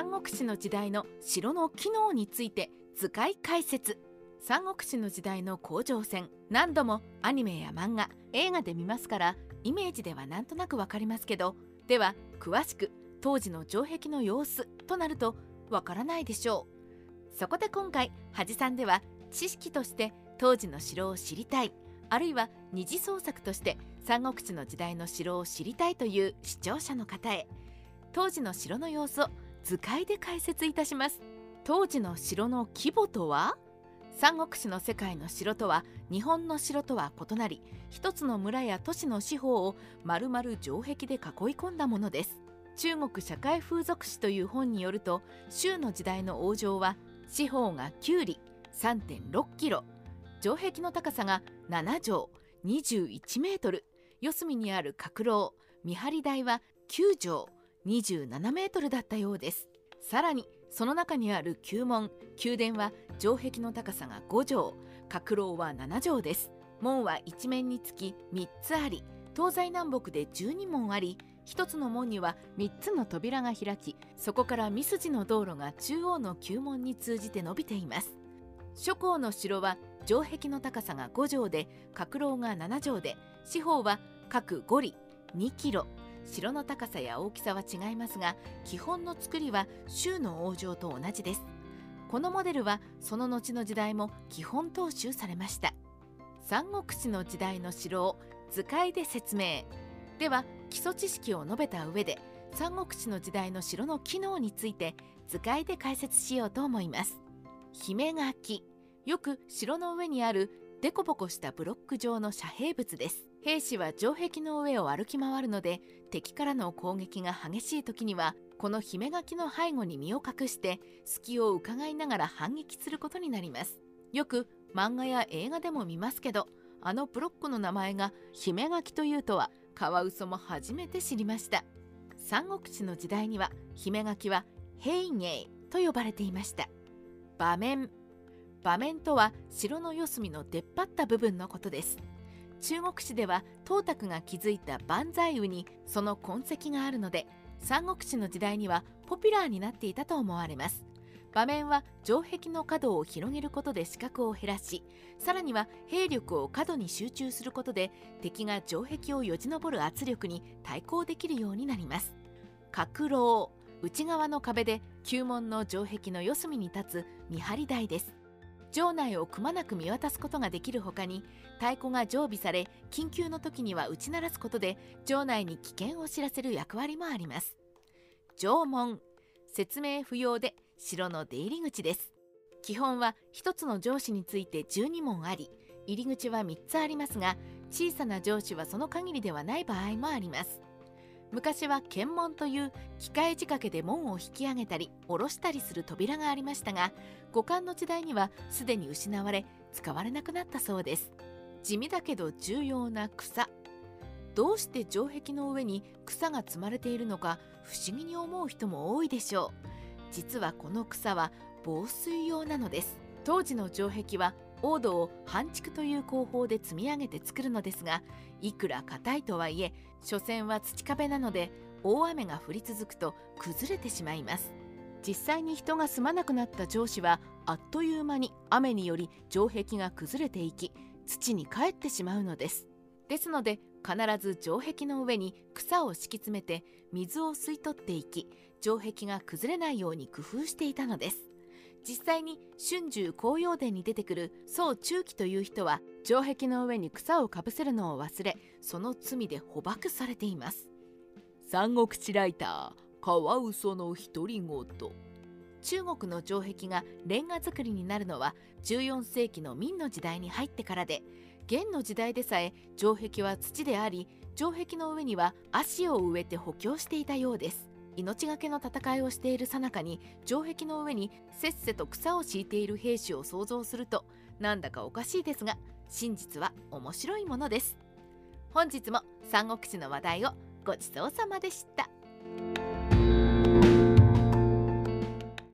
三国志の時代の城の機能について図解解説。三国志の時代の甲状腺。何度もアニメや漫画映画で見ますからイメージではなんとなくわかりますけど。では詳しく当時の城壁の様子となるとわからないでしょう。そこで今回恥さんでは知識として当時の城を知りたい。あるいは二次創作として三国志の時代の城を知りたいという視聴者の方へ。当時の城の様子を図解で解説いたします。当時の城の規模とは？三国志の世界の城とは日本の城とは異なり一つの村や都市の四方を丸々城壁で囲い込んだものです。中国社会風俗史という本によると周の時代の王城は四方が9里3.6キロ。城壁の高さが7畳21メートル。四隅にある閣楼見張り台は9畳。27メートルだったようです。さらにその中にある宮門。宮殿は城壁の高さが5畳閣楼は7畳です。門は一面につき3つあり。東西南北で12門あり。1つの門には3つの扉が開き。そこから三筋の道路が中央の宮門に通じて伸びています。諸侯の城は城壁の高さが5畳で閣楼が7畳で。四方は各5里2キロ。城の高さや大きさは違いますが基本の作りは州の王城と同じです。このモデルはその後の時代も基本踏襲されました。三国志の時代の城を図解で説明。では基礎知識を述べた上で三国志の時代の城の機能について図解で解説しようと思います。姫垣よく城の上にあるデコボコしたブロック状の遮蔽物です。兵士は城壁の上を歩き回るので敵からの攻撃が激しい時にはこの姫垣の背後に身を隠して隙を伺いながら反撃することになります。よく漫画や映画でも見ますけどあのブロックの名前が姫垣というとはカワウソも初めて知りました。三国志の時代には姫垣は平芸と呼ばれていました。場面。場面とは城の四隅の出っ張った部分のことです。中国史では董卓が築いた万歳雨にその痕跡があるので三国志の時代にはポピュラーになっていたと思われます。場面は城壁の角を広げることで死角を減らしさらには兵力を角に集中することで敵が城壁をよじ登る圧力に対抗できるようになります。閣楼内側の壁で宮門の城壁の四隅に立つ見張り台です。城内をくまなく見渡すことができるほかに太鼓が常備され緊急の時には打ち鳴らすことで城内に危険を知らせる役割もあります。城門説明不要で城の出入り口です。基本は1つの城址について12門あり入り口は3つありますが小さな城址はその限りではない場合もあります。昔は検問という機械仕掛けで門を引き上げたり下ろしたりする扉がありましたが五感の時代にはすでに失われ使われなくなったそうです。地味だけど重要な草。どうして城壁の上に草が積まれているのか不思議に思う人も多いでしょう。実はこの草は防水用なのです。当時の城壁は黄土を半築という工法で積み上げて作るのですがいくら硬いとはいえ所詮は土壁なので大雨が降り続くと崩れてしまいます。実際に人が住まなくなった城址はあっという間に雨により城壁が崩れていき土に帰ってしまうのです。ですので必ず城壁の上に草を敷き詰めて水を吸い取っていき城壁が崩れないように工夫していたのです。実際に春秋紅葉伝に出てくる宋中期という人は城壁の上に草をかぶせるのを忘れその罪で捕獲されています。三国志ライターカワウソの独り言。中国の城壁がレンガ造りになるのは14世紀の明の時代に入ってからで元の時代でさえ城壁は土であり城壁の上には足を植えて補強していたようです。命がけの戦いをしている最中に城壁の上にせっせと草を敷いている兵士を想像するとなんだかおかしいですが真実は面白いものです本日も三国志の話題をごちそうさまでした。